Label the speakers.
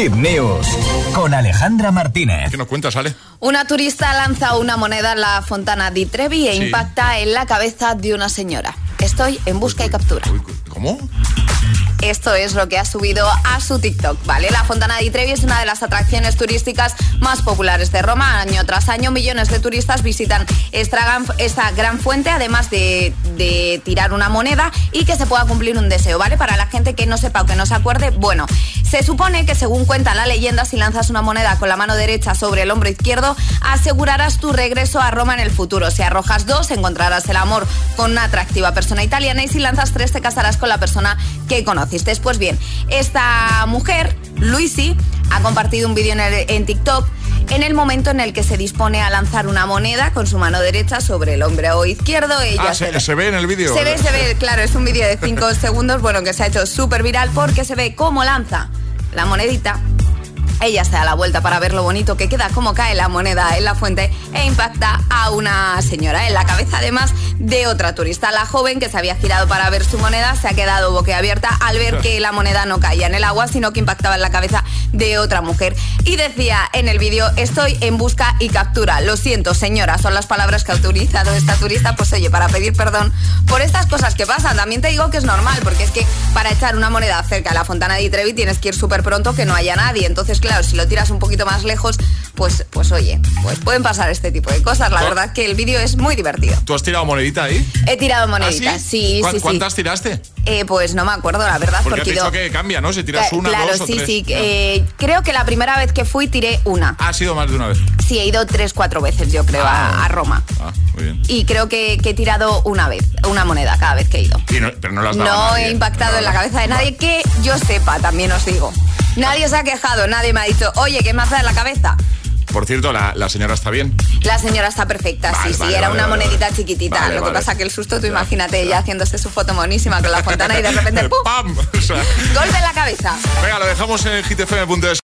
Speaker 1: Hit News con Alejandra Martínez.
Speaker 2: ¿Qué nos cuentas, Ale?
Speaker 3: Una turista lanza una moneda en la fontana di Trevi e
Speaker 2: Sí.
Speaker 3: impacta en la cabeza de una señora. Estoy en busca y captura.
Speaker 2: Uy, ¿Cómo?
Speaker 3: Esto es lo que ha subido a su TikTok, ¿vale? La Fontana di Trevi es una de las atracciones turísticas más populares de Roma. Año tras año, millones de turistas visitan esta gran, fuente, además de, tirar una moneda y que se pueda cumplir un deseo, ¿vale? Para la gente que no sepa o que no se acuerde, bueno, se supone que según cuenta la leyenda, si lanzas una moneda con la mano derecha sobre el hombro izquierdo, asegurarás tu regreso a Roma en el futuro. Si arrojas dos, encontrarás el amor con una atractiva persona italiana y si lanzas tres, te casarás con la persona que Pues bien, esta mujer, Luisi, ha compartido un vídeo en, TikTok en el momento en el que se dispone a lanzar una moneda con su mano derecha sobre el hombro izquierdo. Ella
Speaker 2: Ah, se, se ve en el vídeo.
Speaker 3: se ve, se ve, claro, es un vídeo de 5 segundos, bueno, que se ha hecho súper viral porque se ve cómo lanza la monedita. Ella se da la vuelta para ver lo bonito que queda, cómo cae la moneda en la fuente e impacta a una señora en la cabeza, además de otra turista. La joven que se había girado para ver su moneda se ha quedado boquiabierta al ver que la moneda no caía en el agua, sino que impactaba en la cabeza de otra mujer. Y decía en el vídeo, estoy en busca y captura. Lo siento, señora, son las palabras que ha utilizado esta turista, pues oye, para pedir perdón por estas cosas que pasan. También te digo que es normal, porque es que para echar una moneda cerca de la Fontana di Trevi tienes que ir súper pronto que no haya nadie. Entonces, claro, si lo tiras un poquito más lejos, pues, pues oye, pues pueden pasar este tipo de cosas. La
Speaker 2: ¿Tú-
Speaker 3: verdad que el vídeo es muy divertido.
Speaker 2: ¿Tú has tirado monedita ahí?
Speaker 3: He tirado
Speaker 2: ¿Ah,
Speaker 3: moneditas, sí,
Speaker 2: ¿Cuán-
Speaker 3: sí, sí.
Speaker 2: ¿Cuántas tiraste?
Speaker 3: Eh, pues no me acuerdo, la verdad,
Speaker 2: Porque has
Speaker 3: porque
Speaker 2: dicho
Speaker 3: yo-
Speaker 2: que cambia, ¿no? Si tiras una,
Speaker 3: claro,
Speaker 2: dos o
Speaker 3: sí,
Speaker 2: tres.
Speaker 3: sí.
Speaker 2: Ah.
Speaker 3: eh, creo que la primera vez que fui tiré una.
Speaker 2: Ha sido más de una vez.
Speaker 3: Sí, he ido tres, cuatro veces, yo creo, a, a Roma.
Speaker 2: Ah, muy bien.
Speaker 3: Y creo que, que he tirado una vez, una moneda cada vez que he ido.
Speaker 2: Y no- pero no las
Speaker 3: No
Speaker 2: nadie.
Speaker 3: he impactado
Speaker 2: No,
Speaker 3: en la cabeza de nadie que yo sepa, también os digo. Nadie se ha quejado, nadie me ha dicho, oye, ¿qué me hace la cabeza?
Speaker 2: Por cierto, la, la señora está bien.
Speaker 3: La señora está perfecta,
Speaker 2: Vale,
Speaker 3: sí, sí, era
Speaker 2: vale,
Speaker 3: una monedita chiquitita. Lo que pasa que el susto, tú
Speaker 2: Ya,
Speaker 3: imagínate
Speaker 2: ya.
Speaker 3: ella haciéndose su foto monísima con la fontana y de repente ¡pum!
Speaker 2: ¡Pam! O sea,
Speaker 3: Golpe en la cabeza.
Speaker 2: venga, lo dejamos en gtfm.es.